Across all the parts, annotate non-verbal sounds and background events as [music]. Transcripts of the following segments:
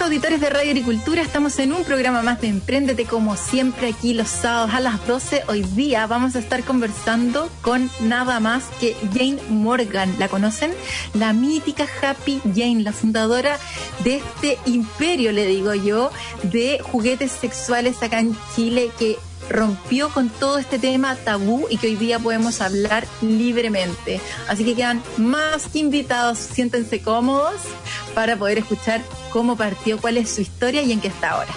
Auditores de Radio Agricultura, estamos en un programa más de Emprendete como siempre aquí los sábados a las 12. Hoy día vamos a estar conversando con nada más que Jane Morgan. ¿La conocen? La mítica Happy Jane, la fundadora de este imperio, le digo yo, de juguetes sexuales acá en Chile que rompió con todo este tema tabú y que hoy día podemos hablar libremente. Así que quedan más que invitados, siéntense cómodos para poder escuchar cómo partió, cuál es su historia y en qué está ahora.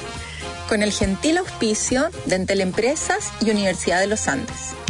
Con el gentil auspicio de Entel Empresas y Universidad de los Andes.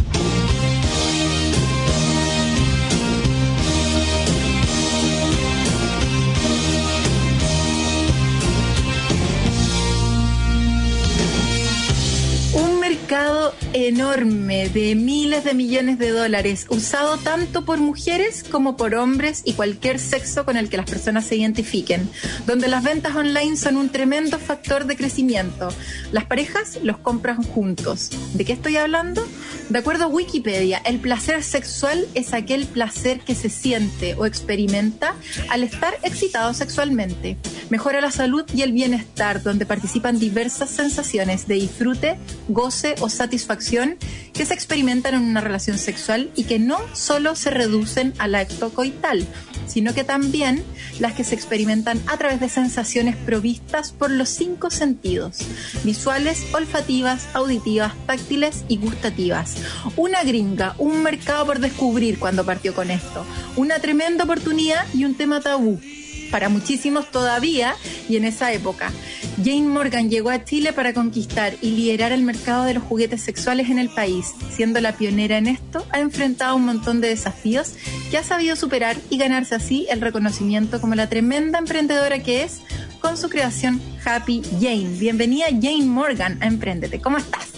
Mercado enorme de miles de millones de dólares, usado tanto por mujeres como por hombres y cualquier sexo con el que las personas se identifiquen, donde las ventas online son un tremendo factor de crecimiento. Las parejas los compran juntos. ¿De qué estoy hablando? De acuerdo a Wikipedia, el placer sexual es aquel placer que se siente o experimenta al estar excitado sexualmente. Mejora la salud y el bienestar, donde participan diversas sensaciones de disfrute, goce o satisfacción que se experimentan en una relación sexual y que no solo se reducen al acto coital, sino que también las que se experimentan a través de sensaciones provistas por los cinco sentidos, visuales, olfativas, auditivas, táctiles y gustativas. Una gringa, un mercado por descubrir cuando partió con esto, una tremenda oportunidad y un tema tabú para muchísimos todavía y en esa época. Jane Morgan llegó a Chile para conquistar y liderar el mercado de los juguetes sexuales en el país. Siendo la pionera en esto, ha enfrentado un montón de desafíos que ha sabido superar y ganarse así el reconocimiento como la tremenda emprendedora que es con su creación Happy Jane. Bienvenida Jane Morgan a Emprendete. ¿Cómo estás?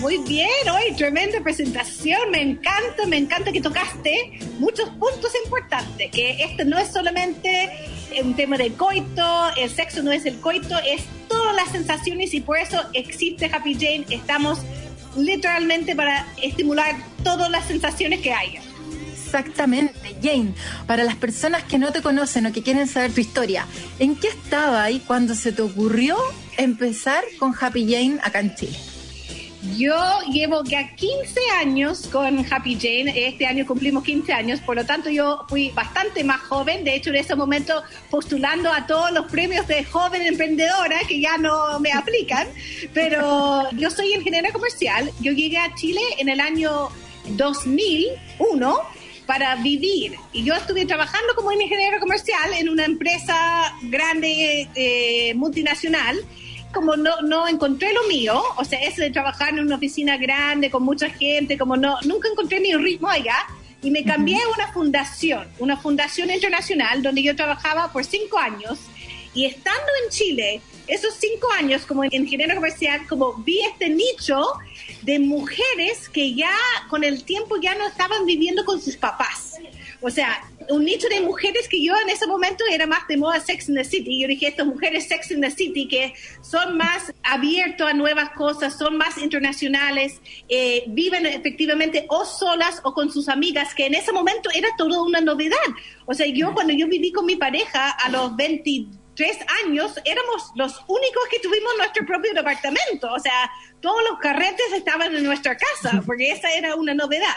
Muy bien, hoy tremenda presentación, me encanta, me encanta que tocaste muchos puntos importantes, que esto no es solamente un tema de coito, el sexo no es el coito, es todas las sensaciones y por eso existe Happy Jane, estamos literalmente para estimular todas las sensaciones que haya. Exactamente, Jane. Para las personas que no te conocen o que quieren saber tu historia, ¿en qué estaba ahí cuando se te ocurrió empezar con Happy Jane acá en Chile? Yo llevo ya 15 años con Happy Jane, este año cumplimos 15 años, por lo tanto yo fui bastante más joven, de hecho en ese momento postulando a todos los premios de joven emprendedora que ya no me aplican, pero yo soy ingeniera comercial, yo llegué a Chile en el año 2001 para vivir. Y yo estuve trabajando como ingeniera comercial en una empresa grande, eh, multinacional, como no, no encontré lo mío, o sea, eso de trabajar en una oficina grande con mucha gente, como no, nunca encontré mi ritmo allá, y me cambié a una fundación, una fundación internacional donde yo trabajaba por cinco años, y estando en Chile, esos cinco años como ingeniero comercial, como vi este nicho de mujeres que ya con el tiempo ya no estaban viviendo con sus papás. O sea, un nicho de mujeres que yo en ese momento era más de moda Sex in the City. Yo dije, estas mujeres Sex in the City que son más abiertos a nuevas cosas, son más internacionales, eh, viven efectivamente o solas o con sus amigas, que en ese momento era todo una novedad. O sea, yo cuando yo viví con mi pareja a los 22, tres años éramos los únicos que tuvimos nuestro propio departamento. O sea, todos los carretes estaban en nuestra casa, porque esa era una novedad.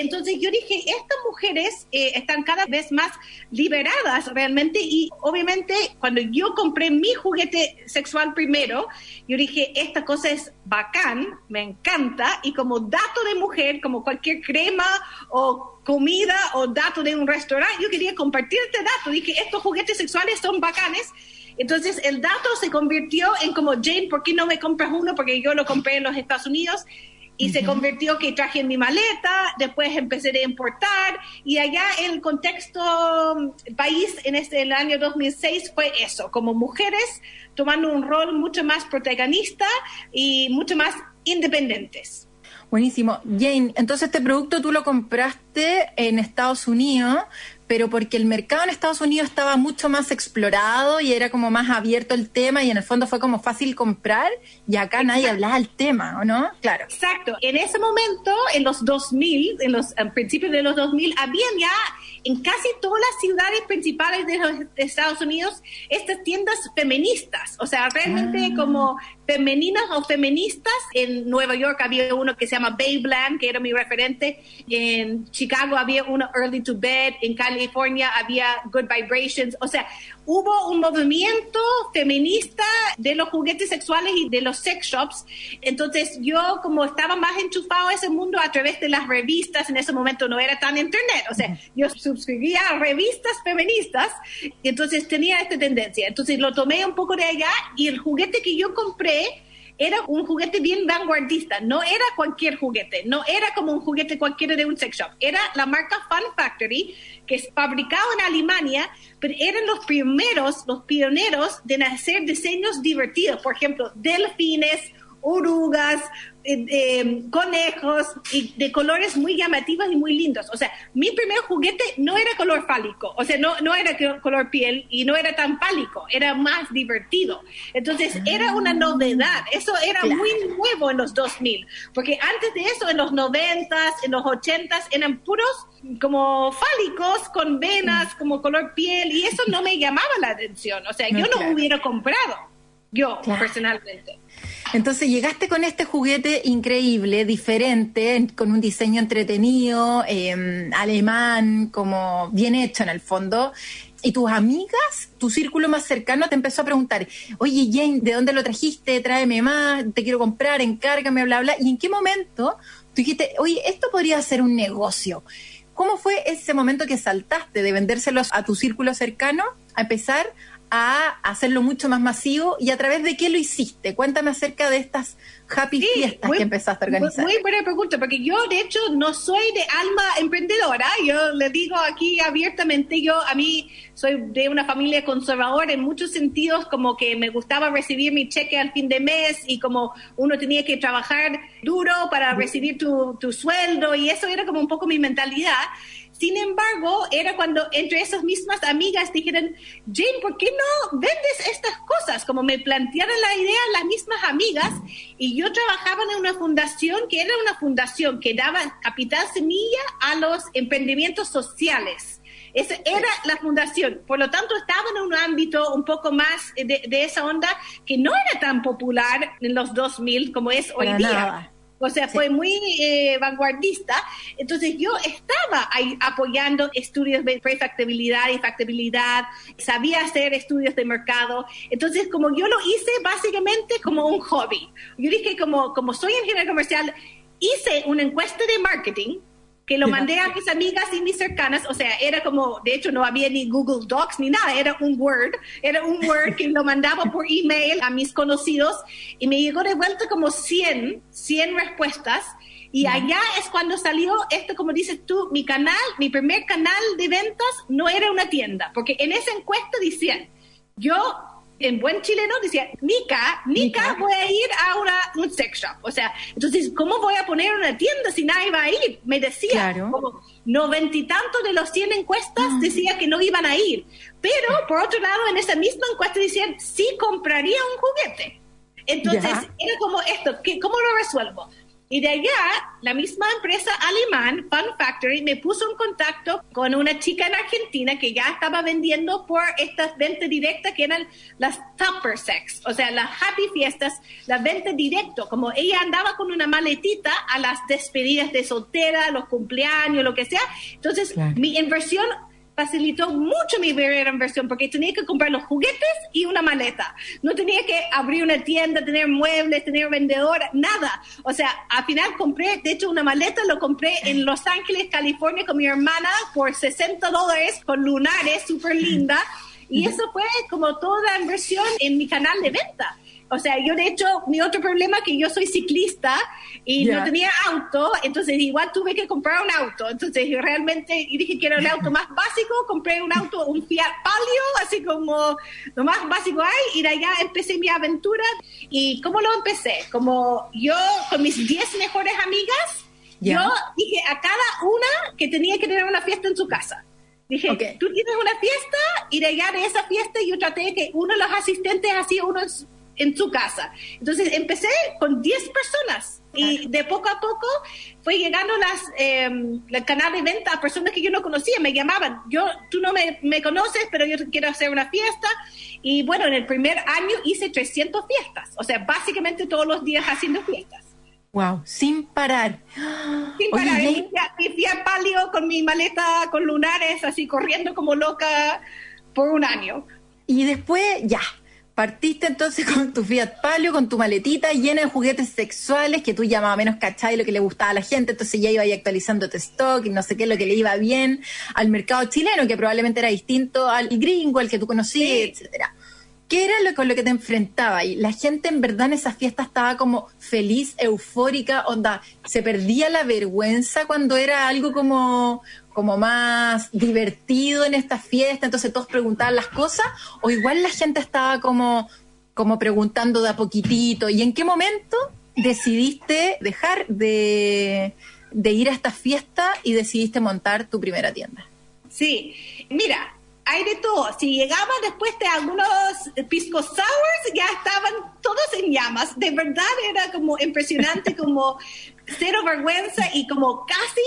Entonces yo dije, estas mujeres eh, están cada vez más liberadas realmente y obviamente cuando yo compré mi juguete sexual primero, yo dije, esta cosa es bacán, me encanta y como dato de mujer, como cualquier crema o comida o dato de un restaurante, yo quería compartir este dato. Dije, estos juguetes sexuales son bacanes. Entonces el dato se convirtió en como, Jane, ¿por qué no me compras uno? Porque yo lo compré en los Estados Unidos y se convirtió que traje en mi maleta, después empecé a importar y allá en el contexto país en este el año 2006 fue eso, como mujeres tomando un rol mucho más protagonista y mucho más independientes. Buenísimo. Jane, entonces este producto tú lo compraste en Estados Unidos, pero porque el mercado en Estados Unidos estaba mucho más explorado y era como más abierto el tema y en el fondo fue como fácil comprar y acá nadie hablaba del tema, ¿o no? Claro. Exacto. En ese momento, en los 2000, en los principios de los 2000, habían ya en casi todas las ciudades principales de los Estados Unidos estas tiendas feministas, o sea, realmente ah. como femeninas o feministas. En Nueva York había uno que se llama Babeland, que era mi referente. En Chicago había uno Early to Bed. En California había Good Vibrations. O sea, hubo un movimiento feminista de los juguetes sexuales y de los sex shops. Entonces yo como estaba más enchufado a ese mundo a través de las revistas, en ese momento no era tan internet, o sea, yo suscribía a revistas feministas, y entonces tenía esta tendencia. Entonces lo tomé un poco de allá y el juguete que yo compré era un juguete bien vanguardista, no era cualquier juguete, no era como un juguete cualquiera de un sex shop, era la marca Fun Factory, que es fabricado en Alemania, pero eran los primeros, los pioneros de hacer diseños divertidos, por ejemplo, delfines, orugas, eh, conejos y de colores muy llamativos y muy lindos. O sea, mi primer juguete no era color fálico, o sea, no, no era color piel y no era tan fálico, era más divertido. Entonces, era una novedad. Eso era muy nuevo en los 2000, porque antes de eso, en los 90s, en los 80s, eran puros como fálicos con venas, como color piel, y eso no me llamaba la atención. O sea, yo no hubiera comprado, yo personalmente. Entonces llegaste con este juguete increíble, diferente, con un diseño entretenido, em, alemán, como bien hecho en el fondo. Y tus amigas, tu círculo más cercano, te empezó a preguntar, oye Jane, ¿de dónde lo trajiste? Tráeme más, te quiero comprar, encárgame, bla, bla. ¿Y en qué momento tú dijiste, oye, esto podría ser un negocio? ¿Cómo fue ese momento que saltaste de vendérselos a tu círculo cercano a empezar a hacerlo mucho más masivo y a través de qué lo hiciste. Cuéntame acerca de estas happy fiestas que empezaste a organizar. Muy, buena pregunta, porque yo de hecho no soy de alma emprendedora, yo le digo aquí abiertamente, yo a mí soy de una familia conservadora en muchos sentidos, como que me gustaba recibir mi cheque al fin de mes y como uno tenía que trabajar duro para recibir tu, tu sueldo y eso era como un poco mi mentalidad. Sin embargo, era cuando entre esas mismas amigas dijeron, Jane, ¿por qué no vendes estas cosas? Como me plantearon la idea las mismas amigas y yo trabajaba en una fundación que era una fundación que daba capital semilla a los emprendimientos sociales. Esa era la fundación. Por lo tanto, estaba en un ámbito un poco más de, esa onda que no era tan popular en los 2000 como es hoy día. O sea, fue muy eh, vanguardista. Entonces yo estaba ahí apoyando estudios de prefactibilidad y factibilidad, sabía hacer estudios de mercado. Entonces, como yo lo hice básicamente como un hobby. Yo dije, como, como soy ingeniero comercial, hice una encuesta de marketing que lo mandé a mis amigas y mis cercanas, o sea, era como, de hecho no había ni Google Docs ni nada, era un Word, era un Word que lo mandaba por email a mis conocidos y me llegó de vuelta como 100, 100 respuestas. Y allá es cuando salió esto, como dices tú, mi canal, mi primer canal de ventas no era una tienda, porque en esa encuesta decían, yo en buen chileno decía, Nica, Nica, voy a ir a una, un sex shop. O sea, entonces, ¿cómo voy a poner una tienda si nadie va a ir? Me decía, como noventa y tantos de los 100 encuestas ah. decía que no iban a ir. Pero, por otro lado, en esa misma encuesta decían, sí compraría un juguete. Entonces, era como esto, ¿cómo lo resuelvo? Y de allá, la misma empresa alemán, Fun Factory, me puso en contacto con una chica en Argentina que ya estaba vendiendo por estas ventas directas que eran las Tupper Sex, o sea, las Happy Fiestas, las ventas directo. Como ella andaba con una maletita a las despedidas de soltera, los cumpleaños, lo que sea. Entonces, mi inversión facilitó mucho mi primera inversión porque tenía que comprar los juguetes y una maleta. No tenía que abrir una tienda, tener muebles, tener vendedora, nada. O sea, al final compré, de hecho, una maleta lo compré en Los Ángeles, California con mi hermana por 60 dólares con lunares, súper linda. Y eso fue como toda inversión en mi canal de venta. O sea, yo de hecho, mi otro problema es que yo soy ciclista y no tenía auto, entonces igual tuve que comprar un auto. Entonces yo realmente dije que era el auto más básico, compré un auto, un Fiat Palio, así como lo más básico hay, y de allá empecé mi aventura. ¿Y cómo lo empecé? Como yo con mis 10 mejores amigas, yo dije a cada una que tenía que tener una fiesta en su casa. Dije, tú tienes una fiesta y de allá de esa fiesta yo traté que uno de los asistentes hacía uno en su casa. Entonces empecé con 10 personas y de poco a poco fue llegando las, eh, el canal de venta a personas que yo no conocía, me llamaban, yo, tú no me, me, conoces, pero yo quiero hacer una fiesta. Y bueno, en el primer año hice 300 fiestas, o sea, básicamente todos los días haciendo fiestas. Wow, sin parar. Sin parar. y fui a palio con mi maleta con lunares, así corriendo como loca por un año. Y después, ya, partiste entonces [laughs] con tu Fiat Palio, con tu maletita llena de juguetes sexuales que tú ya más o menos cachai lo que le gustaba a la gente, entonces ya iba ahí actualizando tu stock y no sé qué, lo que le iba bien al mercado chileno, que probablemente era distinto al gringo, al que tú conocías, etcétera. ¿Qué era lo con lo que te enfrentaba? Y la gente en verdad en esa fiesta estaba como feliz, eufórica, onda, se perdía la vergüenza cuando era algo como, como más divertido en esta fiesta, entonces todos preguntaban las cosas, o igual la gente estaba como, como preguntando de a poquitito. ¿Y en qué momento decidiste dejar de, de ir a esta fiesta y decidiste montar tu primera tienda? Sí, mira, hay de todo. Si llegaba después de algunos pisco sours, ya estaban todos en llamas. De verdad era como impresionante, como cero vergüenza y como casi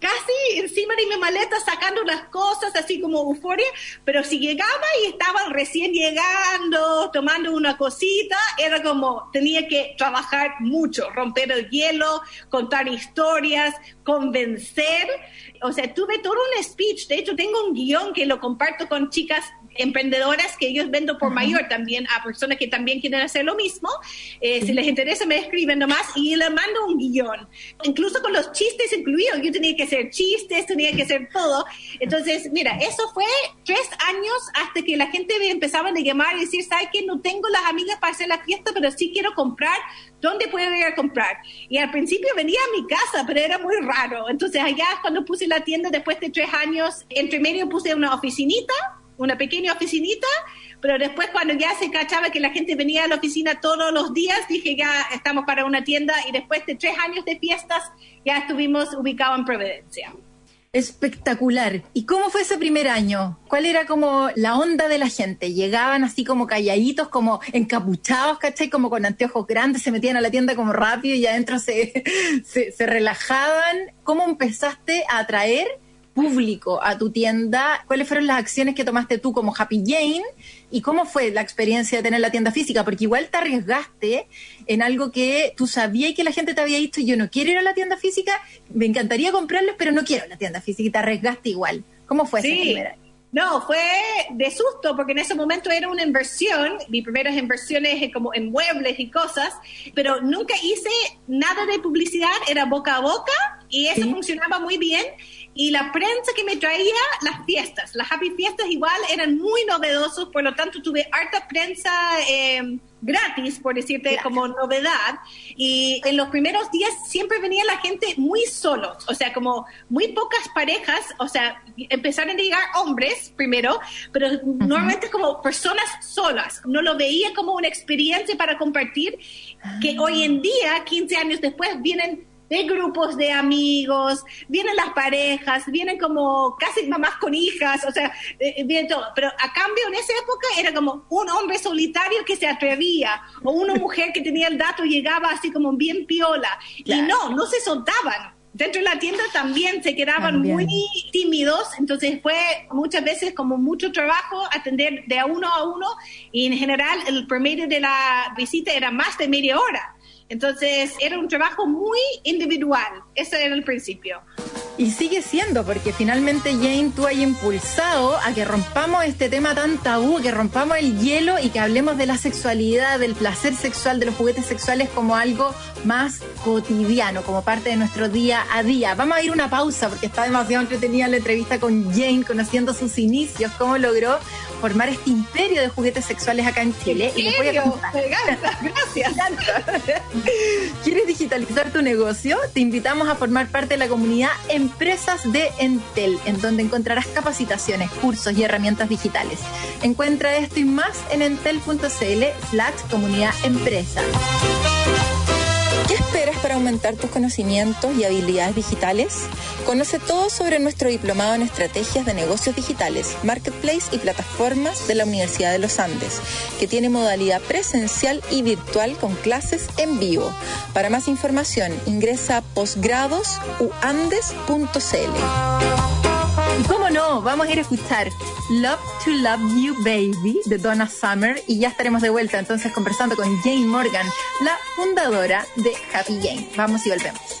casi encima de mi maleta sacando las cosas así como euforia, pero si llegaba y estaban recién llegando, tomando una cosita, era como tenía que trabajar mucho, romper el hielo, contar historias, convencer. O sea, tuve todo un speech, de hecho tengo un guion que lo comparto con chicas emprendedoras que ellos vendo por mayor también a personas que también quieren hacer lo mismo. Eh, si les interesa, me escriben nomás y les mando un guion. Incluso con los chistes incluidos. Yo tenía que hacer chistes, tenía que hacer todo. Entonces, mira, eso fue tres años hasta que la gente me empezaba a llamar y decir, ¿sabes qué? No tengo las amigas para hacer la fiesta, pero sí quiero comprar. ¿Dónde puedo ir a comprar? Y al principio venía a mi casa, pero era muy raro. Entonces, allá cuando puse la tienda, después de tres años, entre medio puse una oficinita una pequeña oficinita, pero después cuando ya se cachaba que la gente venía a la oficina todos los días, dije ya estamos para una tienda y después de tres años de fiestas ya estuvimos ubicados en Providencia. Espectacular. ¿Y cómo fue ese primer año? ¿Cuál era como la onda de la gente? ¿Llegaban así como calladitos, como encapuchados, ¿cachai? Como con anteojos grandes, se metían a la tienda como rápido y adentro se, [laughs] se, se relajaban. ¿Cómo empezaste a atraer público a tu tienda, ¿cuáles fueron las acciones que tomaste tú como Happy Jane y cómo fue la experiencia de tener la tienda física? Porque igual te arriesgaste en algo que tú sabías y que la gente te había dicho, yo no quiero ir a la tienda física, me encantaría comprarles, pero no quiero la tienda física y te arriesgaste igual. ¿Cómo fue esa primera? No, fue de susto porque en ese momento era una inversión, mis primeras inversiones como en muebles y cosas, pero nunca hice nada de publicidad, era boca a boca y eso funcionaba muy bien y la prensa que me traía las fiestas, las happy fiestas igual eran muy novedosos, por lo tanto tuve harta prensa eh, gratis, por decirte, como novedad. Y en los primeros días siempre venía la gente muy solos, o sea, como muy pocas parejas, o sea, empezaron a llegar hombres primero, pero normalmente como personas solas. No lo veía como una experiencia para compartir, que hoy en día, 15 años después, vienen de grupos de amigos, vienen las parejas, vienen como casi mamás con hijas, o sea, eh, eh, viene todo. Pero a cambio, en esa época era como un hombre solitario que se atrevía, o una [laughs] mujer que tenía el dato y llegaba así como bien piola. Y no, no se soltaban. Dentro de la tienda también se quedaban muy tímidos, entonces fue muchas veces como mucho trabajo atender de a uno a uno y en general el promedio de la visita era más de media hora. Entonces era un trabajo muy individual, ese era el principio. Y sigue siendo, porque finalmente Jane, tú has impulsado a que rompamos este tema tan tabú, que rompamos el hielo y que hablemos de la sexualidad, del placer sexual, de los juguetes sexuales como algo más cotidiano, como parte de nuestro día a día. Vamos a ir una pausa porque está demasiado entretenida la entrevista con Jane, conociendo sus inicios, cómo logró formar este imperio de juguetes sexuales acá en Chile. Y les voy a contar. [laughs] Gracias. [laughs] ¿Quieres digitalizar tu negocio? Te invitamos a formar parte de la comunidad Empresas de Entel, en donde encontrarás capacitaciones, cursos y herramientas digitales. Encuentra esto y más en entel.cl slash comunidad empresa. ¿Qué esperas para aumentar tus conocimientos y habilidades digitales? Conoce todo sobre nuestro diplomado en estrategias de negocios digitales, marketplace y plataformas de la Universidad de los Andes, que tiene modalidad presencial y virtual con clases en vivo. Para más información, ingresa a posgradosuandes.cl. Y cómo no, vamos a ir a escuchar Love to Love You Baby de Donna Summer y ya estaremos de vuelta entonces conversando con Jane Morgan, la fundadora de Happy Jane. Vamos y volvemos.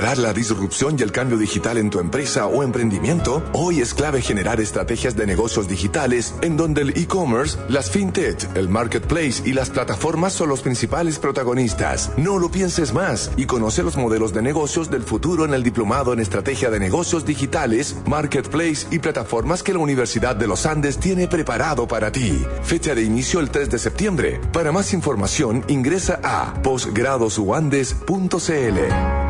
liderar la disrupción y el cambio digital en tu empresa o emprendimiento? Hoy es clave generar estrategias de negocios digitales en donde el e-commerce, las fintech, el marketplace y las plataformas son los principales protagonistas. No lo pienses más y conoce los modelos de negocios del futuro en el diplomado en estrategia de negocios digitales, marketplace y plataformas que la Universidad de los Andes tiene preparado para ti. Fecha de inicio el 3 de septiembre. Para más información ingresa a posgradosuandes.cl.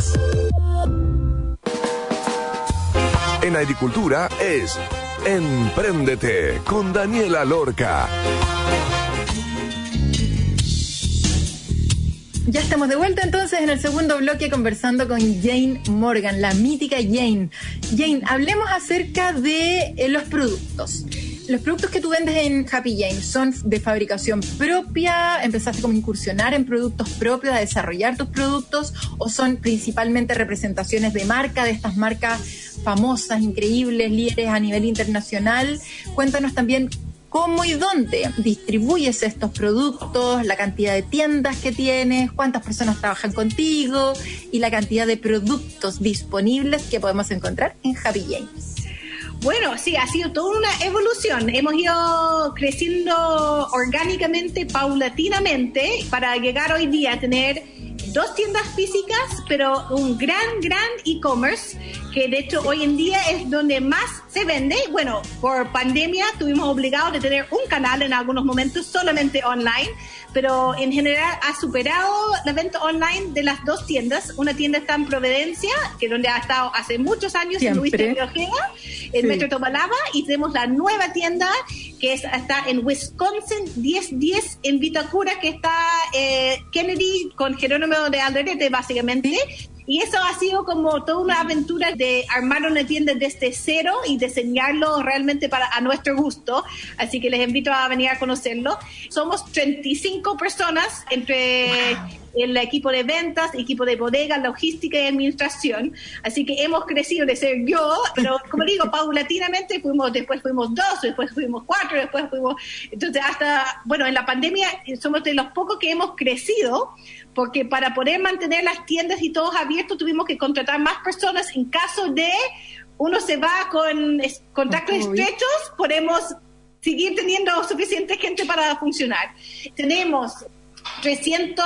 En agricultura es Empréndete con Daniela Lorca. Ya estamos de vuelta entonces en el segundo bloque conversando con Jane Morgan, la mítica Jane. Jane, hablemos acerca de eh, los productos. Los productos que tú vendes en Happy Jane son de fabricación propia, empezaste como a incursionar en productos propios, a desarrollar tus productos, o son principalmente representaciones de marca, de estas marcas famosas, increíbles, líderes a nivel internacional. Cuéntanos también cómo y dónde distribuyes estos productos, la cantidad de tiendas que tienes, cuántas personas trabajan contigo y la cantidad de productos disponibles que podemos encontrar en Happy Jane. Bueno, sí, ha sido toda una evolución. Hemos ido creciendo orgánicamente, paulatinamente, para llegar hoy día a tener dos tiendas físicas, pero un gran, gran e-commerce, que de hecho hoy en día es donde más se vende. Bueno, por pandemia tuvimos obligados de tener un canal en algunos momentos solamente online, pero en general ha superado la venta online de las dos tiendas. Una tienda está en Providencia, que es donde ha estado hace muchos años en Luis de Ojeda, en Metro Tobalaba, y tenemos la nueva tienda que es, está en Wisconsin 1010 en Vitacura, que está eh, Kennedy con Jerónimo de Alderete, básicamente. Y eso ha sido como toda una aventura de armar una tienda desde cero y diseñarlo realmente para a nuestro gusto. Así que les invito a venir a conocerlo. Somos 35 personas entre el equipo de ventas, equipo de bodega, logística y administración. Así que hemos crecido de ser yo, pero [laughs] como digo, paulatinamente fuimos, después fuimos dos, después fuimos cuatro, después fuimos, entonces hasta, bueno, en la pandemia somos de los pocos que hemos crecido porque para poder mantener las tiendas y todos abiertos tuvimos que contratar más personas en caso de uno se va con contactos estrechos, podemos seguir teniendo suficiente gente para funcionar. Tenemos 300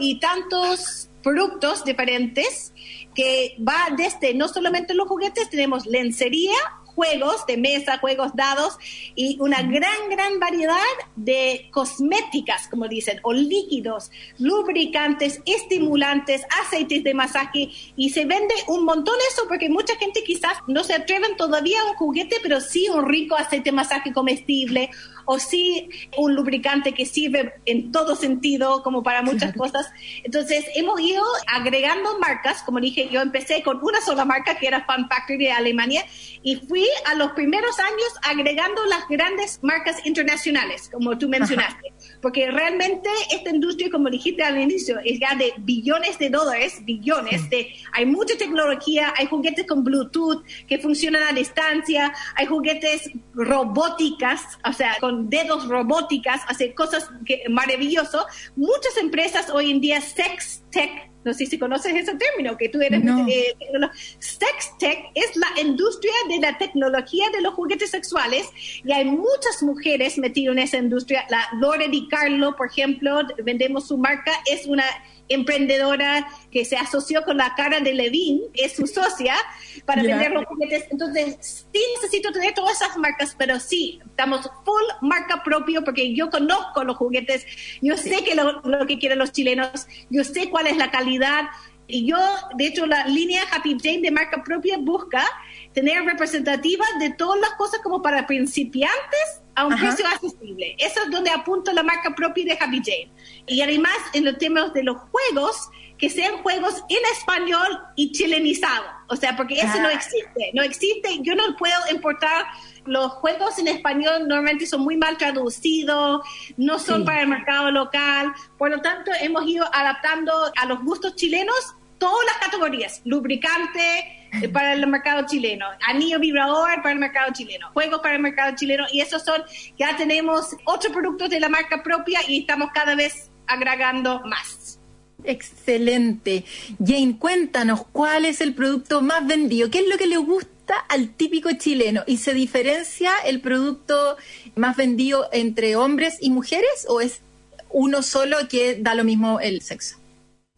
y tantos productos diferentes que va desde no solamente los juguetes, tenemos lencería, juegos de mesa, juegos dados y una gran, gran variedad de cosméticas, como dicen, o líquidos, lubricantes, estimulantes, aceites de masaje. Y se vende un montón eso porque mucha gente quizás no se atreven todavía a un juguete, pero sí un rico aceite de masaje comestible o sí un lubricante que sirve en todo sentido, como para muchas cosas. Entonces, hemos ido agregando marcas, como dije, yo empecé con una sola marca que era Fun Factory de Alemania y fui a los primeros años agregando las grandes marcas internacionales, como tú mencionaste, porque realmente esta industria, como dijiste al inicio, es ya de billones de dólares, billones, de, hay mucha tecnología, hay juguetes con Bluetooth que funcionan a distancia, hay juguetes robóticas, o sea, con dedos robóticas, hace cosas que, maravilloso. Muchas empresas hoy en día, sex tech, no sé si conoces ese término, que tú eres eh, sex tech es la industria de la tecnología de los juguetes sexuales y hay muchas mujeres metidas en esa industria. La Lore Di Carlo, por ejemplo, vendemos su marca, es una emprendedora que se asoció con la cara de Levin, es su [laughs] socia, para vender los juguetes. Entonces, sí necesito tener todas esas marcas, pero sí, estamos full marca propio porque yo conozco los juguetes, yo sé que lo, lo que quieren los chilenos, yo sé cuál es la calidad. Y yo, de hecho, la línea Happy Jane de marca propia busca tener representativas de todas las cosas como para principiantes a un precio accesible. Eso es donde apunta la marca propia de Happy Jane. Y además, en los temas de los juegos, que sean juegos en español y chilenizado. O sea, porque eso no existe. No existe. Yo no puedo importar los juegos en español normalmente son muy mal traducidos, no son para el mercado local, por lo tanto hemos ido adaptando a los gustos chilenos todas las categorías, lubricante para el mercado chileno, anillo vibrador para el mercado chileno, juegos para el mercado chileno y esos son, ya tenemos ocho productos de la marca propia y estamos cada vez agregando más. Excelente. Jane, cuéntanos cuál es el producto más vendido, qué es lo que le gusta al típico chileno y se diferencia el producto más vendido entre hombres y mujeres o es uno solo que da lo mismo el sexo?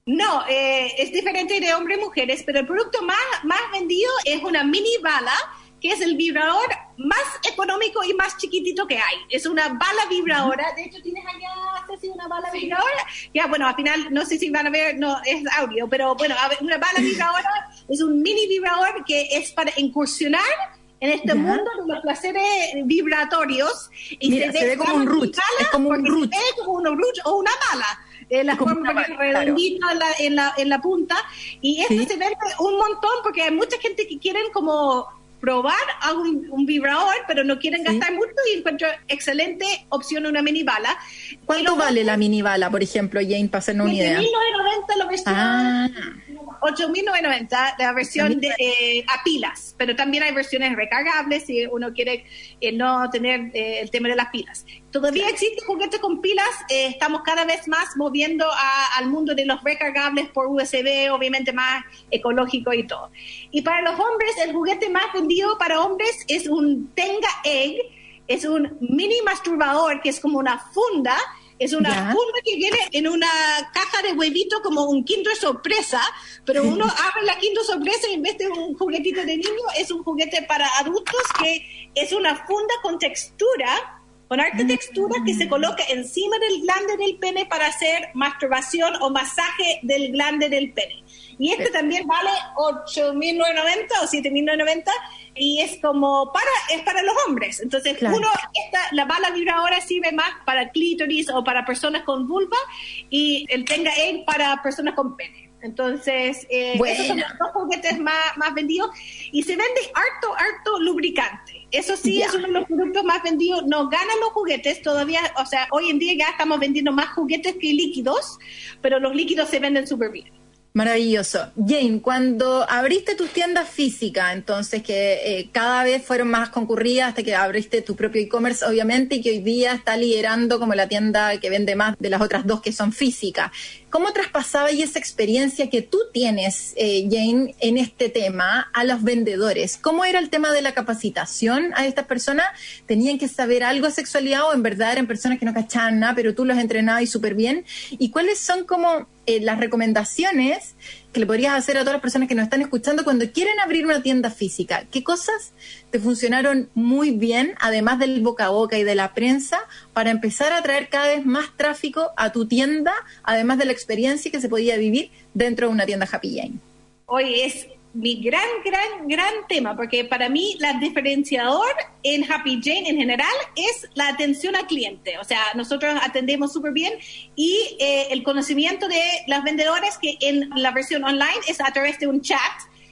No, eh, es diferente de hombres y mujeres, pero el producto más, más vendido es una mini bala que es el vibrador más económico y más chiquitito que hay. Es una bala vibradora. De hecho, tienes allá, Ceci, una bala vibradora. Ya, bueno, al final, no sé si van a ver, no es audio, pero bueno, una bala vibradora [laughs] es un mini vibrador que es para incursionar en este mundo de los placeres vibratorios. Y Mira, se, ve como un root, es como un root. Como un root o una bala. Eh, la forma redondita en, la, en, la, en la punta y esto se vende un montón porque hay mucha gente que quieren como probar a un, vibrador, pero no quieren gastar mucho y encuentro excelente opción una mini bala. ¿Cuánto vale la mini bala, por ejemplo, Jane, para hacernos una idea? 1990 la versión, ah. 8.990 la versión de, eh, a pilas, pero también hay versiones recargables si uno quiere eh, no tener eh, el tema de las pilas. Todavía existe juguetes con pilas, estamos cada vez más moviendo al mundo de los recargables por USB, obviamente más ecológico y todo. Y para los hombres, el juguete más vendido para hombres es un Tenga Egg, es un mini masturbador que es como una funda es una funda que viene en una caja de huevito como un quinto sorpresa, pero uno abre la quinto sorpresa y en vez de un juguetito de niño. Es un juguete para adultos que es una funda con textura, con arte textura que se coloca encima del glande del pene para hacer masturbación o masaje del glande del pene. Y este también vale 8.990 o 7.990 y es como para es para los hombres. Entonces, uno esta la bala vibradora sirve más para clítoris o para personas con vulva y el tenga él para personas con pene. Entonces, eh, esos son los dos juguetes más, más vendidos y se vende harto, harto lubricante. Eso sí es uno de los productos más vendidos. No ganan los juguetes todavía, o sea, hoy en día ya estamos vendiendo más juguetes que líquidos, pero los líquidos se venden súper bien. Maravilloso. Jane, cuando abriste tus tiendas físicas, entonces que eh, cada vez fueron más concurridas hasta que abriste tu propio e-commerce, obviamente, y que hoy día está liderando como la tienda que vende más de las otras dos que son físicas. ¿Cómo traspasaba y esa experiencia que tú tienes, eh, Jane, en este tema a los vendedores? ¿Cómo era el tema de la capacitación a estas personas? ¿Tenían que saber algo de sexualidad o en verdad eran personas que no cachaban nada, pero tú los entrenabas y súper bien? ¿Y cuáles son como eh, las recomendaciones que le podrías hacer a todas las personas que nos están escuchando cuando quieren abrir una tienda física? ¿Qué cosas te funcionaron muy bien, además del boca a boca y de la prensa, para empezar a traer cada vez más tráfico a tu tienda, además de la experiencia que se podía vivir dentro de una tienda Happy Jane? Hoy es mi gran, gran, gran tema, porque para mí la diferenciador en Happy Jane en general es la atención al cliente. O sea, nosotros atendemos súper bien y eh, el conocimiento de los vendedores que en la versión online es a través de un chat.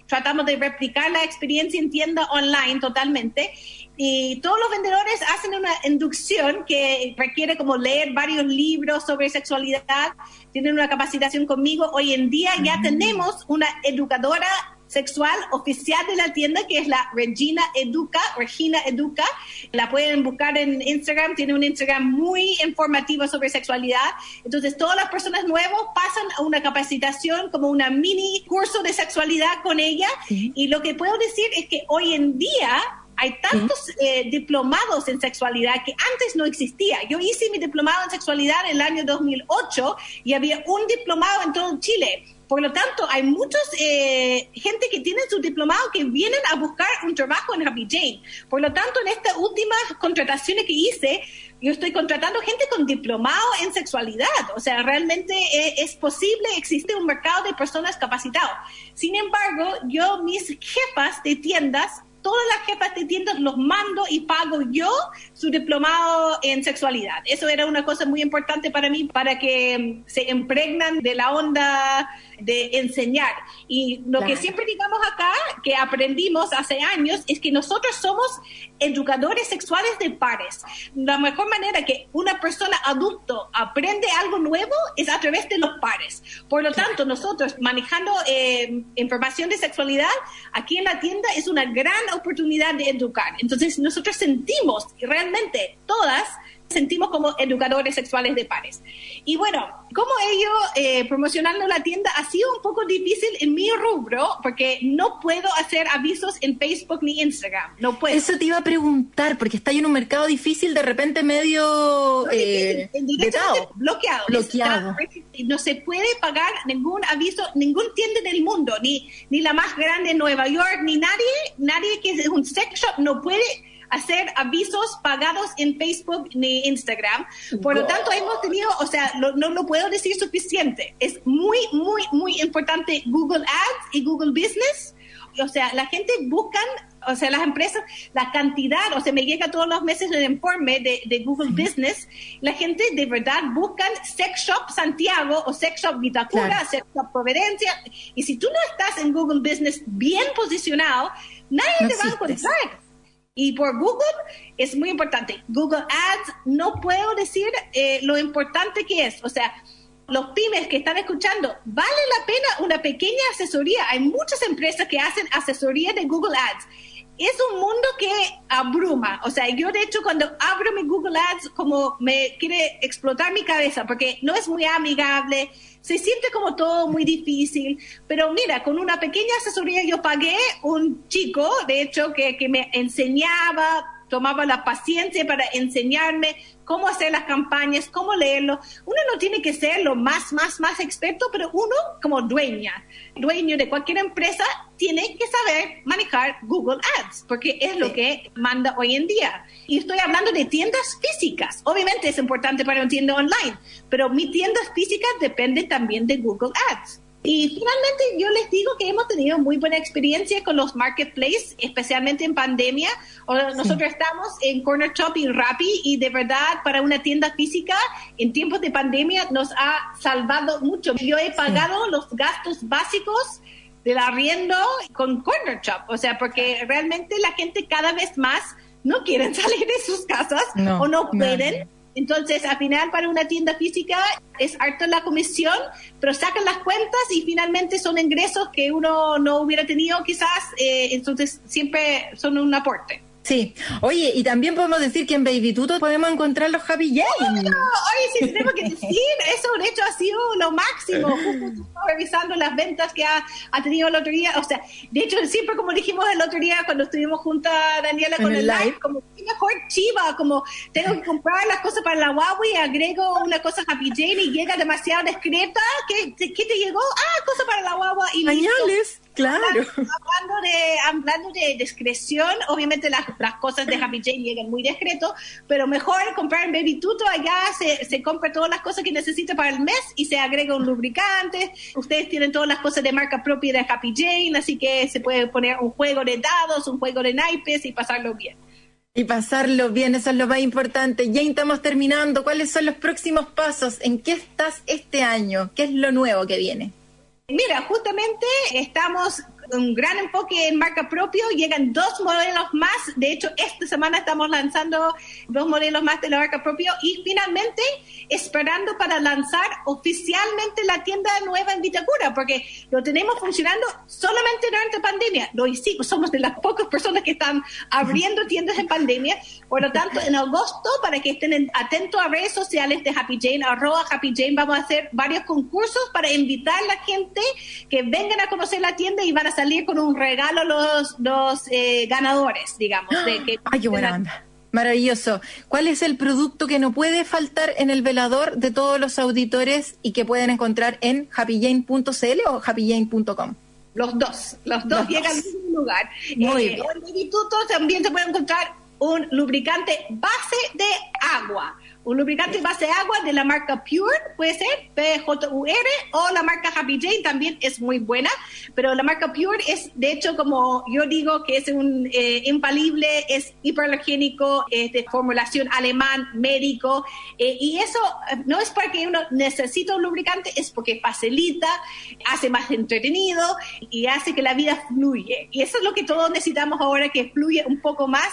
Tratamos de replicar la experiencia en tienda online totalmente. Y todos los vendedores hacen una inducción que requiere como leer varios libros sobre sexualidad, tienen una capacitación conmigo. Hoy en día ya tenemos una educadora sexual oficial de la tienda, que es la Regina Educa, Regina Educa. La pueden buscar en Instagram, tiene un Instagram muy informativo sobre sexualidad. Entonces, todas las personas nuevas pasan a una capacitación como una mini curso de sexualidad con ella. Y lo que puedo decir es que hoy en día hay tantos eh, diplomados en sexualidad que antes no existía. Yo hice mi diplomado en sexualidad en el año 2008 y había un diplomado en todo Chile. Por lo tanto, hay mucha eh, gente que tiene su diplomado que vienen a buscar un trabajo en Happy Jane. Por lo tanto, en estas últimas contrataciones que hice, yo estoy contratando gente con diplomado en sexualidad. O sea, realmente eh, es posible, existe un mercado de personas capacitadas. Sin embargo, yo, mis jefas de tiendas, todas las jefas de tiendas los mando y pago yo su diplomado en sexualidad. Eso era una cosa muy importante para mí, para que mm, se impregnan de la onda de enseñar. Y lo que siempre digamos acá, que aprendimos hace años, es que nosotros somos educadores sexuales de pares. La mejor manera que una persona adulto aprende algo nuevo es a través de los pares. Por lo tanto, nosotros manejando eh, información de sexualidad aquí en la tienda es una gran oportunidad de educar. Entonces, nosotros sentimos realmente todas sentimos como educadores sexuales de pares. Y bueno, como ellos eh, promocionando la tienda ha sido un poco difícil en mi rubro porque no puedo hacer avisos en Facebook ni Instagram. No puedo. Eso te iba a preguntar porque está en un mercado difícil, de repente medio eh, bloqueado. bloqueado. no se puede pagar ningún aviso, ningún tienda en el mundo, ni, ni la más grande en Nueva York, ni nadie, nadie que es un sex shop no puede hacer avisos pagados en Facebook ni Instagram. Por lo tanto, hemos tenido, o sea, no lo puedo decir suficiente. Es muy, muy, muy importante Google Ads y Google Business. O sea, la gente buscan, o sea, las empresas, la cantidad, o sea, me llega todos los meses el informe de, Google Business, la gente de verdad buscan Sex Shop Santiago o Sex Shop Vitacura, Sex Shop Providencia, y si tú no estás en Google Business bien posicionado, nadie te va a encontrar. Y por Google es muy importante. Google Ads, no puedo decir eh, lo importante que es. O sea, los pymes que están escuchando, vale la pena una pequeña asesoría. Hay muchas empresas que hacen asesoría de Google Ads. Es un mundo que abruma. O sea, yo de hecho cuando abro mi Google Ads, como me quiere explotar mi cabeza, porque no es muy amigable, se siente como todo muy difícil, pero mira, con una pequeña asesoría yo pagué un chico, de hecho, que, que me enseñaba tomaba la paciencia para enseñarme cómo hacer las campañas, cómo leerlo. Uno no tiene que ser lo más, más, más experto, pero uno como dueña, dueño de cualquier empresa, tiene que saber manejar Google Ads, porque es lo que manda hoy en día. Y estoy hablando de tiendas físicas. Obviamente es importante para una tienda online, pero mi tienda física depende también de Google Ads. Y finalmente yo les digo que hemos tenido muy buena experiencia con los marketplaces, especialmente en pandemia. Nosotros estamos en Corner Shop y Rappi y de verdad para una tienda física en tiempos de pandemia nos ha salvado mucho. Yo he pagado los gastos básicos del arriendo con Corner Shop, o sea, porque realmente la gente cada vez más no quieren [laughs] salir de sus casas o no pueden. Entonces, al final, para una tienda física es harto la comisión, pero sacan las cuentas y finalmente son ingresos que uno no hubiera tenido quizás, eh, entonces siempre son un aporte. Sí. Oye, y también podemos decir que en Baby Tuto podemos encontrar los Happy Jane. oye, sí, tenemos que decir, eso de hecho ha sido lo máximo. Justo revisando las ventas que ha, tenido el otro día. O sea, de hecho, siempre como dijimos el otro día cuando estuvimos juntas, Daniela, con el live, como mejor chiva, como tengo que comprar las cosas para la Huawei, agrego una cosa Happy Jane y llega demasiado discreta. ¿Qué, qué te llegó? Ah, cosa para la Huawei. Y Pañales. Claro. Hablando de, hablando de discreción, obviamente las, las cosas de Happy Jane llegan muy discreto, pero mejor comprar en Baby Tuto, allá se, se compra todas las cosas que necesita para el mes y se agrega un lubricante. Ustedes tienen todas las cosas de marca propia de Happy Jane, así que se puede poner un juego de dados, un juego de naipes y pasarlo bien. Y pasarlo bien, eso es lo más importante. Jane, estamos terminando. ¿Cuáles son los próximos pasos? ¿En qué estás este año? ¿Qué es lo nuevo que viene? Mira, justamente estamos un gran enfoque en marca propio, llegan dos modelos más, de hecho esta semana estamos lanzando dos modelos más de la marca propio. Y finalmente esperando para lanzar oficialmente la tienda nueva en Vitacura, porque lo tenemos funcionando solamente durante pandemia, lo hicimos, somos de las pocas personas que están abriendo [laughs] tiendas en pandemia, por lo tanto en agosto, para que estén atentos a redes sociales de Happy Jane, arroba Happy Jane, vamos a hacer varios concursos para invitar a la gente que vengan a conocer la tienda y van a salir con un regalo los, los eh, ganadores, digamos. De que Ay, qué buena onda. Maravilloso. ¿Cuál es el producto que no puede faltar en el velador de todos los auditores y que pueden encontrar en happyjane.cl o happyjane.com? Los dos, los dos llegan al mismo lugar. Muy eh, bien. En el instituto también se puede encontrar un lubricante base de agua un lubricante base agua de la marca Pure, puede ser, PJUR, o la marca Happy Jane también es muy buena, pero la marca Pure es, de hecho, como yo digo, que es un eh, infalible, es hiperallergénico, es de formulación alemán, médico, eh, y eso eh, no es porque uno necesita un lubricante, es porque facilita, hace más entretenido y hace que la vida fluye. Y eso es lo que todos necesitamos ahora, que fluye un poco más.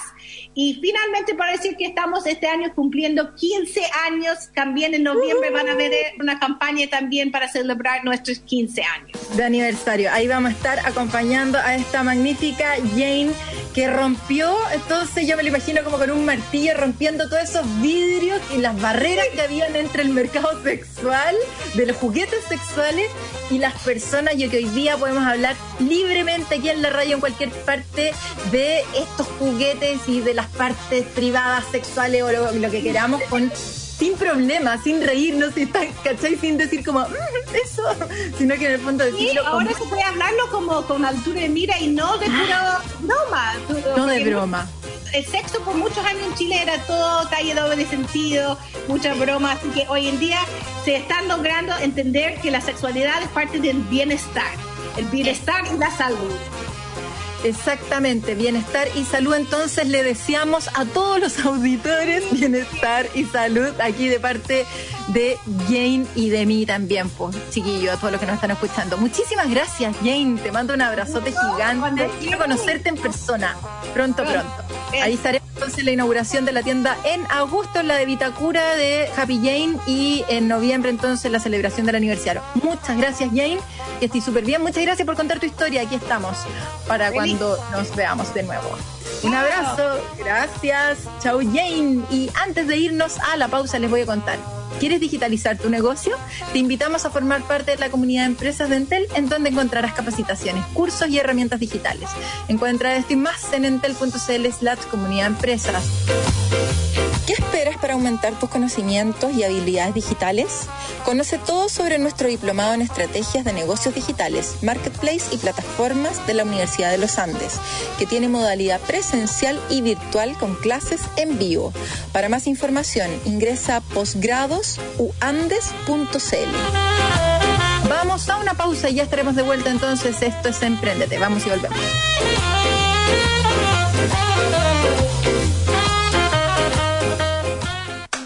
Y finalmente, para decir que estamos este año cumpliendo 15 15 años. También en noviembre van a ver una campaña también para celebrar nuestros 15 años. De aniversario. Ahí vamos a estar acompañando a esta magnífica Jane que rompió, entonces yo me lo imagino como con un martillo rompiendo todos esos vidrios y las barreras que habían entre el mercado [laughs] sexual, de los juguetes sexuales y las personas, yo que hoy día podemos hablar libremente aquí en la radio en cualquier parte de estos juguetes y de las partes privadas sexuales o lo, que queramos con sin problema, sin reírnos, sin, ¿cachai? sin decir como mm, eso, [laughs] sino que en el fondo decirlo. ahora se puede hablarlo como con altura de mira y no de pura broma. No de broma. El sexo por muchos años en Chile era todo calle doble sentido, muchas bromas, así que hoy en día se están logrando entender que la sexualidad es parte del bienestar, el bienestar y la salud. Exactamente, bienestar y salud. Entonces le deseamos a todos los [laughs] auditores bienestar y salud aquí de parte de Jane y de mí también, pues, chiquillo, a todos los que nos están escuchando. Muchísimas gracias, Jane. Te mando un abrazote gigante. Quiero conocerte en persona. Pronto, pronto. Ahí estaremos entonces la inauguración de la tienda en agosto, la de Vitacura de Happy Jane y en noviembre entonces la celebración del aniversario. Muchas gracias, Jane. Que estoy súper bien. Muchas gracias por contar tu historia. Aquí estamos para cuando nos veamos de nuevo. Un abrazo. Gracias. Chao, Jane. Y antes de irnos a la pausa les voy a contar ¿Quieres digitalizar tu negocio? Te invitamos a formar parte de la comunidad de empresas de Entel, en donde encontrarás capacitaciones, cursos y herramientas digitales. Encuentra esto y más en entel.cl slash comunidad empresas. ¿Qué esperas para aumentar tus conocimientos y habilidades digitales? Conoce todo sobre nuestro diplomado en estrategias de negocios digitales, marketplace y plataformas de la Universidad de los Andes, que tiene modalidad presencial y virtual con clases en vivo. Para más información, ingresa a posgradosuandes.cl. Vamos a una pausa y ya estaremos de vuelta entonces. Esto es Emprendete. Vamos y volvemos.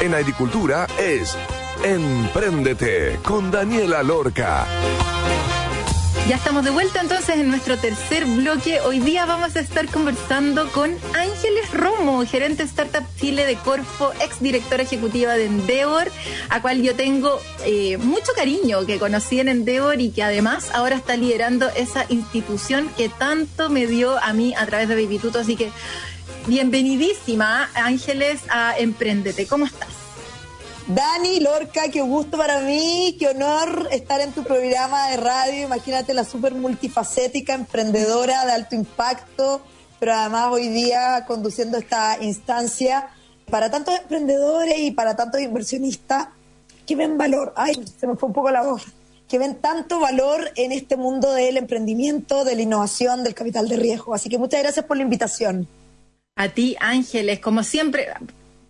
En agricultura es Emprendete con Daniela Lorca. Ya estamos de vuelta entonces en nuestro tercer bloque. Hoy día vamos a estar conversando con Ángeles Romo, gerente Startup Chile de Corfo, ex directora ejecutiva de Endeavor, a cual yo tengo eh, mucho cariño, que conocí en Endeavor y que además ahora está liderando esa institución que tanto me dio a mí a través de Baby Tuto. Así que Bienvenidísima, Ángeles, a Emprendete. ¿Cómo estás? Dani, Lorca, qué gusto para mí, qué honor estar en tu programa de radio. Imagínate la súper multifacética, emprendedora de alto impacto, pero además hoy día conduciendo esta instancia para tantos emprendedores y para tantos inversionistas que ven valor. Ay, se me fue un poco la voz. Que ven tanto valor en este mundo del emprendimiento, de la innovación, del capital de riesgo. Así que muchas gracias por la invitación. A ti, Ángeles, como siempre,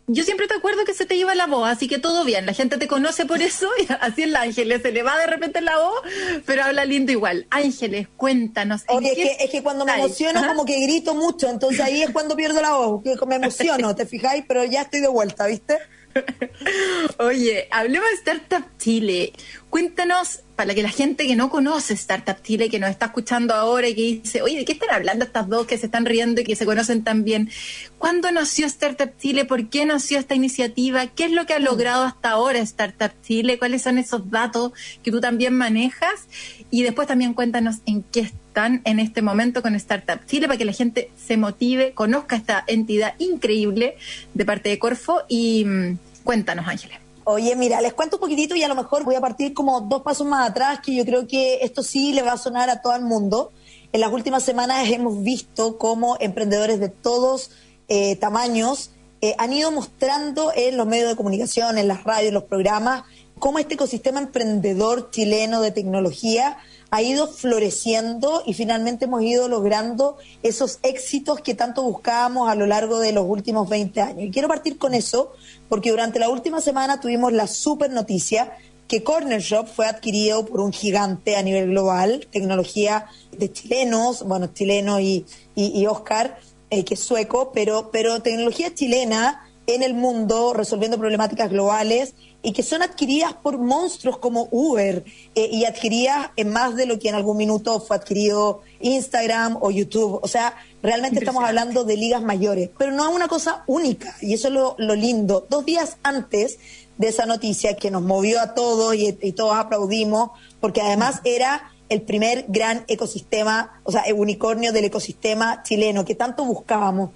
yo siempre te acuerdo que se te iba la voz, así que todo bien. La gente te conoce por eso, [laughs] y así es la Ángeles, se le va de repente la voz, pero habla lindo igual. Ángeles, cuéntanos. Oye, es que, es que, cuando me emociono como que grito mucho, entonces ahí es cuando pierdo la voz, que me emociono, ¿te fijáis? Pero ya estoy de vuelta, ¿viste? [laughs] Oye, hablemos de Startup Chile. Cuéntanos, para que la gente que no conoce Startup Chile, que nos está escuchando ahora y que dice, oye, ¿de qué están hablando estas dos que se están riendo y que se conocen tan bien? ¿Cuándo nació Startup Chile? ¿Por qué nació esta iniciativa? ¿Qué es lo que ha logrado hasta ahora Startup Chile? ¿Cuáles son esos datos que tú también manejas? Y después también cuéntanos en qué están en este momento con Startup Chile para que la gente se motive, conozca esta entidad increíble de parte de Corfo y mm, cuéntanos, Ángeles. Oye, mira, les cuento un poquitito y a lo mejor voy a partir como dos pasos más atrás, que yo creo que esto sí le va a sonar a todo el mundo. En las últimas semanas hemos visto cómo emprendedores de todos eh, tamaños eh, han ido mostrando en los medios de comunicación, en las radios, en los programas, cómo este ecosistema emprendedor chileno de tecnología ha ido floreciendo y finalmente hemos ido logrando esos éxitos que tanto buscábamos a lo largo de los últimos 20 años. Y quiero partir con eso porque durante la última semana tuvimos la super noticia que Corner Shop fue adquirido por un gigante a nivel global, tecnología de chilenos, bueno, chileno y, y, Oscar, eh, que es sueco, pero, pero tecnología chilena en el mundo resolviendo problemáticas globales y que son adquiridas por monstruos como Uber eh, y adquiridas en más de lo que en algún minuto fue adquirido Instagram o YouTube. O sea, realmente estamos hablando de ligas mayores, pero no es una cosa única y eso es lo, lo lindo. Dos días antes de esa noticia que nos movió a todos y, todos aplaudimos, porque además era el primer gran ecosistema, o sea, el unicornio del ecosistema chileno que tanto buscábamos.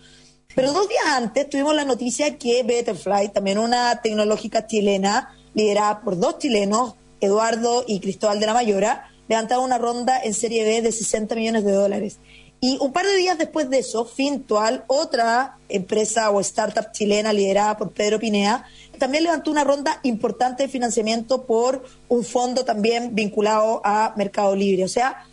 Pero dos días antes tuvimos la noticia que Betterfly, también una tecnológica chilena, liderada por dos chilenos, Eduardo y Cristóbal de la Mayora, levantaron una ronda en Serie B de 60 millones de dólares. Y un par de días después de eso, Fintual, otra empresa o startup chilena liderada por Pedro Pinea, también levantó una ronda importante de financiamiento por un fondo también vinculado a Mercado Libre. O sea,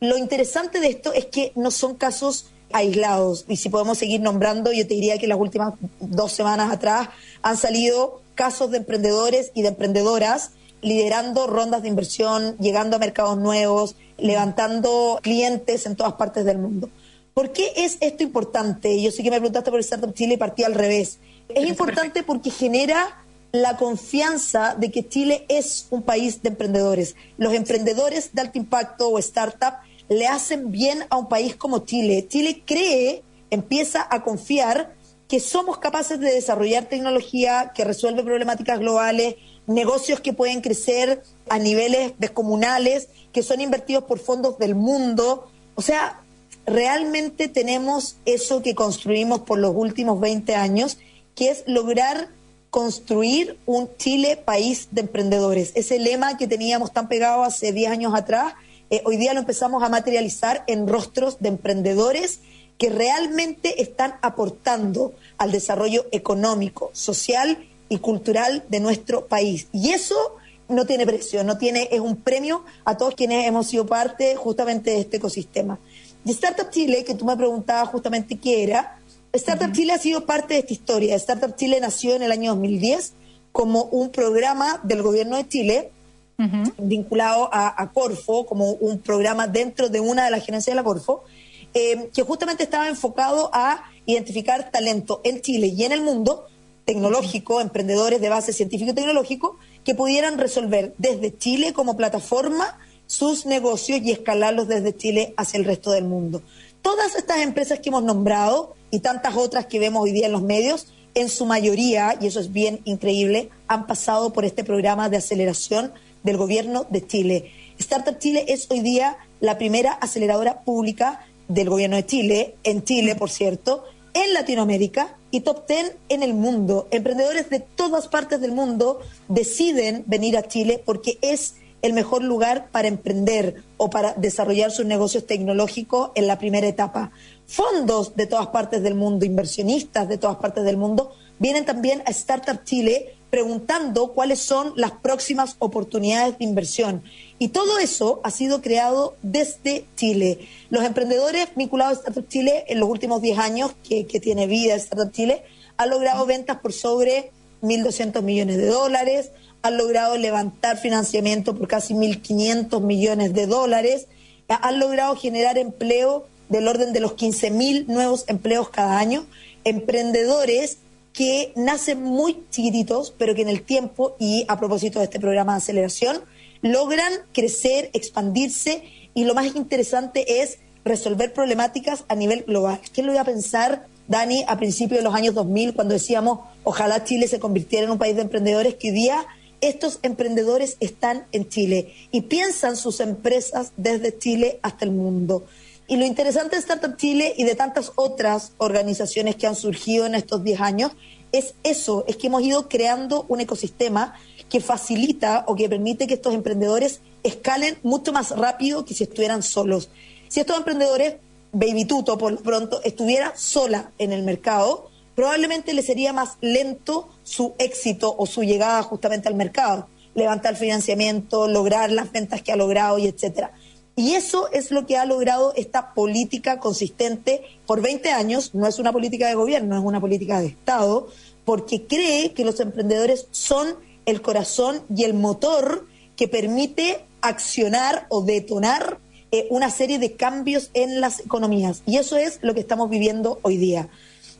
lo interesante de esto es que no son casos aislados. Y si podemos seguir nombrando, yo te diría que las últimas dos semanas atrás han salido casos de emprendedores y de emprendedoras liderando rondas de inversión, llegando a mercados nuevos, levantando clientes en todas partes del mundo. ¿Por qué es esto importante? Yo sé que me preguntaste por Startup Chile y partí al revés. Es importante porque genera la confianza de que Chile es un país de emprendedores. Los emprendedores de alto impacto o startup le hacen bien a un país como Chile. Chile cree, empieza a confiar que somos capaces de desarrollar tecnología que resuelve problemáticas globales, negocios que pueden crecer a niveles descomunales, que son invertidos por fondos del mundo. O sea, realmente tenemos eso que construimos por los últimos 20 años, que es lograr construir un Chile país de emprendedores. Ese lema que teníamos tan pegado hace 10 años atrás, eh, hoy día lo empezamos a materializar en rostros de emprendedores que realmente están aportando al desarrollo económico, social y cultural de nuestro país. Y eso no tiene precio, no tiene, es un premio a todos quienes hemos sido parte justamente de este ecosistema. Y Startup Chile, que tú me preguntabas justamente qué era, Startup Chile ha sido parte de esta historia. Startup Chile nació en el año 2010 como un programa del gobierno de Chile vinculado a, Corfo, como un programa dentro de una de las gerencias de la Corfo, eh, que justamente estaba enfocado a identificar talento en Chile y en el mundo tecnológico, emprendedores de base científico-tecnológico, que pudieran resolver desde Chile como plataforma sus negocios y escalarlos desde Chile hacia el resto del mundo. Todas estas empresas que hemos nombrado y tantas otras que vemos hoy día en los medios, en su mayoría, y eso es bien increíble, han pasado por este programa de aceleración del gobierno de Chile. Startup Chile es hoy día la primera aceleradora pública del gobierno de Chile, en Chile, por cierto, en Latinoamérica y top 10 en el mundo. Emprendedores de todas partes del mundo deciden venir a Chile porque es el mejor lugar para emprender o para desarrollar sus negocios tecnológicos en la primera etapa. Fondos de todas partes del mundo, inversionistas de todas partes del mundo, vienen también a Startup Chile preguntando cuáles son las próximas oportunidades de inversión. Y todo eso ha sido creado desde Chile. Los emprendedores vinculados a Startup Chile en los últimos 10 años que, tiene vida Startup Chile han logrado ventas por sobre 1.200 millones de dólares, han logrado levantar financiamiento por casi 1.500 millones de dólares, han logrado generar empleo del orden de los 15.000 nuevos empleos cada año, emprendedores que nacen muy chiquititos, pero que en el tiempo, y a propósito de este programa de aceleración, logran crecer, expandirse y lo más interesante es resolver problemáticas a nivel global. ¿Quién lo iba a pensar, Dani, a principios de los años 2000, cuando decíamos ojalá Chile se convirtiera en un país de emprendedores, que hoy día estos emprendedores están en Chile y piensan sus empresas desde Chile hasta el mundo? Y lo interesante de Startup Chile y de tantas otras organizaciones que han surgido en estos 10 años es eso, es que hemos ido creando un ecosistema que facilita o que permite que estos emprendedores escalen mucho más rápido que si estuvieran solos. Si estos emprendedores, Baby Tuto por lo pronto, estuviera sola en el mercado, probablemente le sería más lento su éxito o su llegada justamente al mercado, levantar financiamiento, lograr las ventas que ha logrado y etcétera. Y eso es lo que ha logrado esta política consistente por 20 años. No es una política de gobierno, es una política de Estado, porque cree que los emprendedores son el corazón y el motor que permite accionar o detonar eh, una serie de cambios en las economías. Y eso es lo que estamos viviendo hoy día.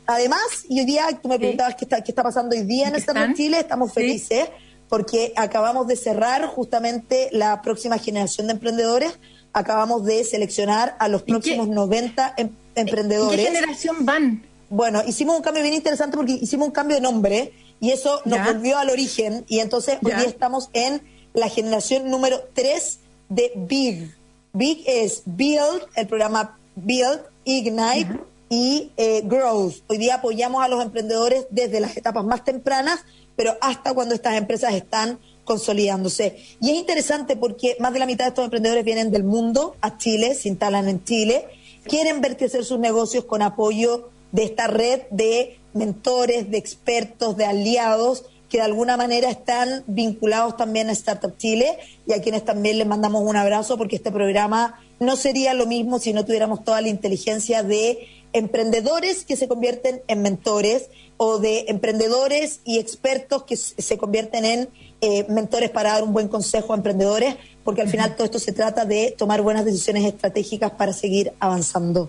Además, y hoy día, tú me preguntabas qué, está, qué está pasando hoy día en Startup Chile, estamos felices porque acabamos de cerrar justamente la próxima generación de emprendedores, acabamos de seleccionar a los próximos 90 em, emprendedores. ¿En qué generación van? Bueno, hicimos un cambio bien interesante porque hicimos un cambio de nombre y eso nos volvió al origen y entonces hoy día estamos en la generación número 3 de Big. Big es Build, el programa Build, Ignite y eh, Growth. Hoy día apoyamos a los emprendedores desde las etapas más tempranas, pero hasta cuando estas empresas están consolidándose. Y es interesante porque más de la mitad de estos emprendedores vienen del mundo a Chile, se instalan en Chile, quieren ver crecer sus negocios con apoyo de esta red de mentores, de expertos, de aliados que de alguna manera están vinculados también a Startup Chile y a quienes también les mandamos un abrazo porque este programa no sería lo mismo si no tuviéramos toda la inteligencia de emprendedores que se convierten en mentores o de emprendedores y expertos que se convierten en eh, mentores para dar un buen consejo a emprendedores, porque al final todo esto se trata de tomar buenas decisiones estratégicas para seguir avanzando.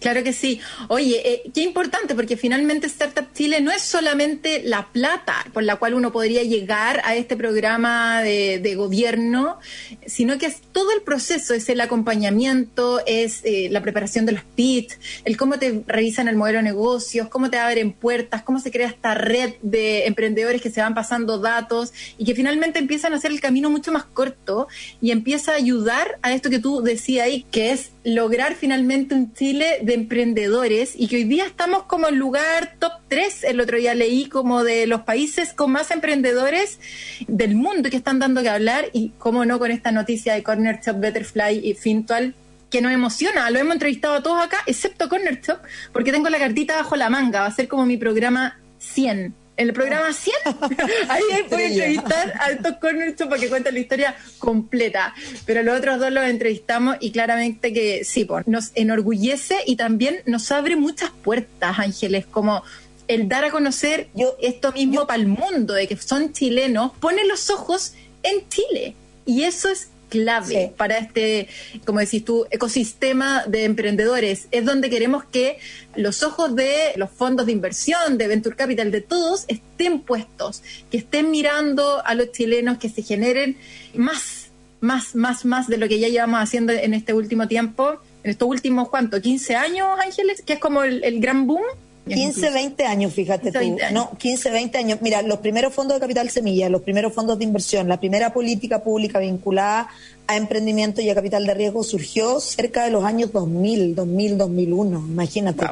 Claro que sí. Oye, eh, qué importante, porque finalmente Startup Chile no es solamente la plata por la cual uno podría llegar a este programa de, gobierno, sino que es todo el proceso, es el acompañamiento, es eh, la preparación de los PIT, el cómo te revisan el modelo de negocios, cómo te abren puertas, cómo se crea esta red de emprendedores que se van pasando datos y que finalmente empiezan a hacer el camino mucho más corto y empieza a ayudar a esto que tú decías ahí, que es lograr finalmente un Chile de emprendedores y que hoy día estamos como en lugar top 3. El otro día leí como de los países con más emprendedores del mundo que están dando que hablar y cómo no con esta noticia de Corner Shop, Betterfly y Fintual que nos emociona. Lo hemos entrevistado a todos acá, excepto Corner Shop, porque tengo la cartita bajo la manga. Va a ser como mi programa 100 en el programa 100. [laughs] Ahí puede entrevistar a estos Corner para que cuente la historia completa. Pero los otros dos los entrevistamos y claramente que sí, pues, nos enorgullece y también nos abre muchas puertas, Ángeles, como el dar a conocer yo, esto mismo para el mundo, de que son chilenos, pone los ojos en Chile. Y eso es clave para este, como decís tú, ecosistema de emprendedores. Es donde queremos que los ojos de los fondos de inversión, de Venture Capital, de todos, estén puestos, que estén mirando a los chilenos, que se generen más, más, más, más de lo que ya llevamos haciendo en este último tiempo, en estos últimos, ¿cuánto? ¿15 años, Ángeles? Que es como el gran boom 15, 20 años, fíjate tú. No, 15, 20 años. Mira, los primeros fondos de capital semilla, los primeros fondos de inversión, la primera política pública vinculada a emprendimiento y a capital de riesgo surgió cerca de los años 2000, 2000, 2001, imagínate.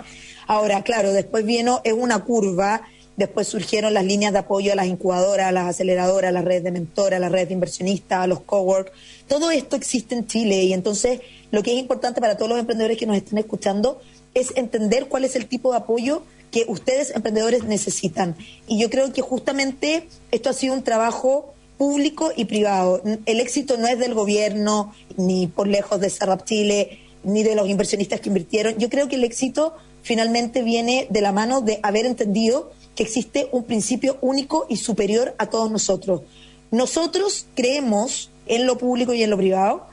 Ahora, claro, después vino, es una curva, después surgieron las líneas de apoyo a las incubadoras, a las aceleradoras, a las redes de mentoras, a las redes de inversionistas, a los cowork. Todo esto existe en Chile y entonces lo que es importante para todos los emprendedores que nos estén escuchando es entender cuál es el tipo de apoyo que ustedes emprendedores necesitan. Y yo creo que justamente esto ha sido un trabajo público y privado. El éxito no es del gobierno, ni por lejos de Sarrap Chile, ni de los inversionistas que invirtieron. Yo creo que el éxito finalmente viene de la mano de haber entendido que existe un principio único y superior a todos nosotros. Nosotros creemos en lo público y en lo privado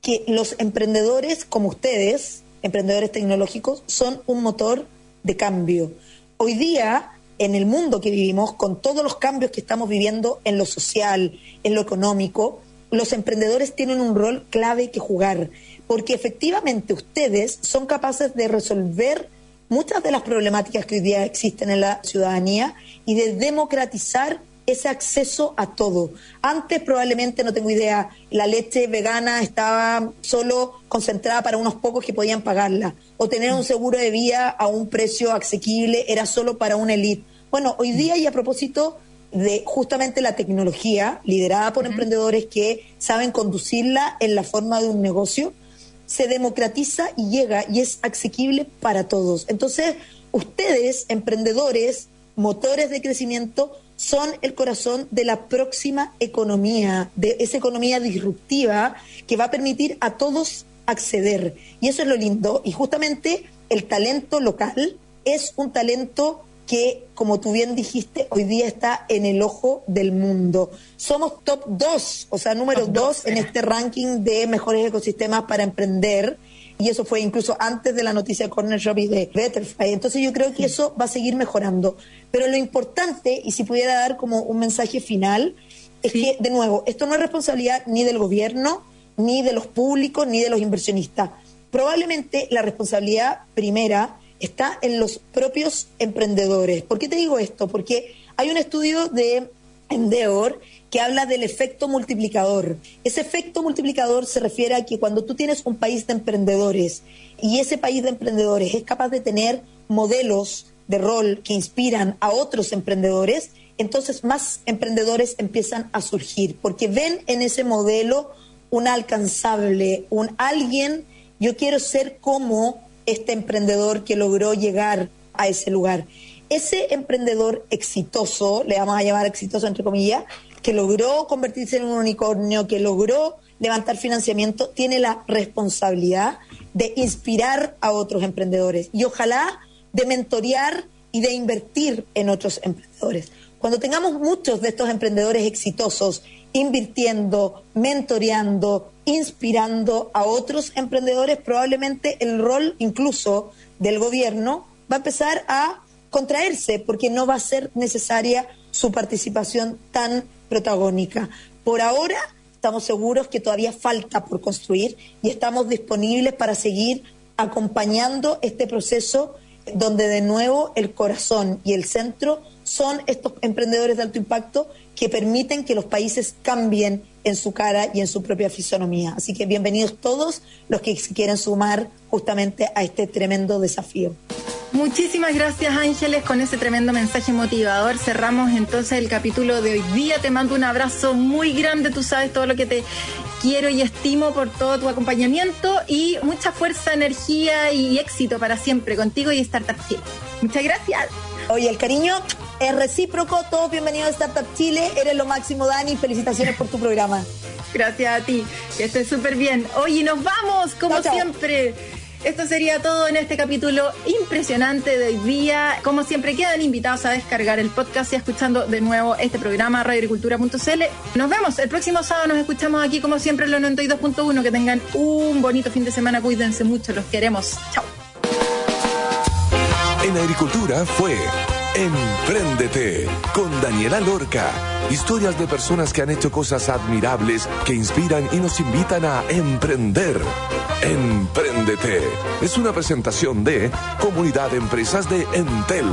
que los emprendedores como ustedes emprendedores tecnológicos, son un motor de cambio. Hoy día, en el mundo que vivimos, con todos los cambios que estamos viviendo en lo social, en lo económico, los emprendedores tienen un rol clave que jugar, porque efectivamente ustedes son capaces de resolver muchas de las problemáticas que hoy día existen en la ciudadanía y de democratizar ese acceso a todo. Antes probablemente, no tengo idea, la leche vegana estaba solo concentrada para unos pocos que podían pagarla, o tener un seguro de vida a un precio asequible era solo para una élite. Bueno, hoy día y a propósito de justamente la tecnología, liderada por emprendedores que saben conducirla en la forma de un negocio, se democratiza y llega y es asequible para todos. Entonces, ustedes, emprendedores, motores de crecimiento, son el corazón de la próxima economía, de esa economía disruptiva que va a permitir a todos acceder. Y eso es lo lindo. Y justamente el talento local es un talento que, como tú bien dijiste, hoy día está en el ojo del mundo. Somos top 2, o sea, número 2 en este ranking de mejores ecosistemas para emprender. Y eso fue incluso antes de la noticia de Corner Shop y de Betterfly. Entonces yo creo que eso va a seguir mejorando. Pero lo importante, y si pudiera dar como un mensaje final, es que, de nuevo, esto no es responsabilidad ni del gobierno, ni de los públicos, ni de los inversionistas. Probablemente la responsabilidad primera está en los propios emprendedores. ¿Por qué te digo esto? Porque hay un estudio de Endeavor que habla del efecto multiplicador. Ese efecto multiplicador se refiere a que cuando tú tienes un país de emprendedores y ese país de emprendedores es capaz de tener modelos de rol que inspiran a otros emprendedores, entonces más emprendedores empiezan a surgir, porque ven en ese modelo un alcanzable, un alguien, yo quiero ser como este emprendedor que logró llegar a ese lugar. Ese emprendedor exitoso, le vamos a llamar exitoso entre comillas, que logró convertirse en un unicornio, que logró levantar financiamiento, tiene la responsabilidad de inspirar a otros emprendedores y ojalá de mentorear y de invertir en otros emprendedores. Cuando tengamos muchos de estos emprendedores exitosos invirtiendo, mentoreando, inspirando a otros emprendedores, probablemente el rol incluso del gobierno va a empezar a contraerse porque no va a ser necesaria su participación tan protagónica. Por ahora estamos seguros que todavía falta por construir y estamos disponibles para seguir acompañando este proceso donde de nuevo el corazón y el centro son estos emprendedores de alto impacto que permiten que los países cambien en su cara y en su propia fisonomía. Así que bienvenidos todos los que quieren sumar justamente a este tremendo desafío. Muchísimas gracias Ángeles con ese tremendo mensaje motivador. Cerramos entonces el capítulo de hoy día. Te mando un abrazo muy grande. Tú sabes todo lo que te quiero y estimo por todo tu acompañamiento y mucha fuerza, energía y éxito para siempre contigo y Startup Chile. Muchas gracias. Oye, el cariño es recíproco. Todos bienvenidos a Startup Chile. Eres lo máximo, Dani. Felicitaciones por tu programa. Gracias a ti. Que estés súper bien. Oye, nos vamos, como siempre. Esto sería todo en este capítulo impresionante de hoy día. Como siempre, quedan invitados a descargar el podcast y escuchando de nuevo este programa radioagricultura.cl. Nos vemos el próximo sábado. Nos escuchamos aquí, como siempre, en los 92.1. Que tengan un bonito fin de semana. Cuídense mucho. Los queremos. Chao. En Agricultura fue Empréndete con Daniela Lorca. Historias de personas que han hecho cosas admirables que inspiran y nos invitan a emprender. Empréndete es una presentación de Comunidad de Empresas de Entel.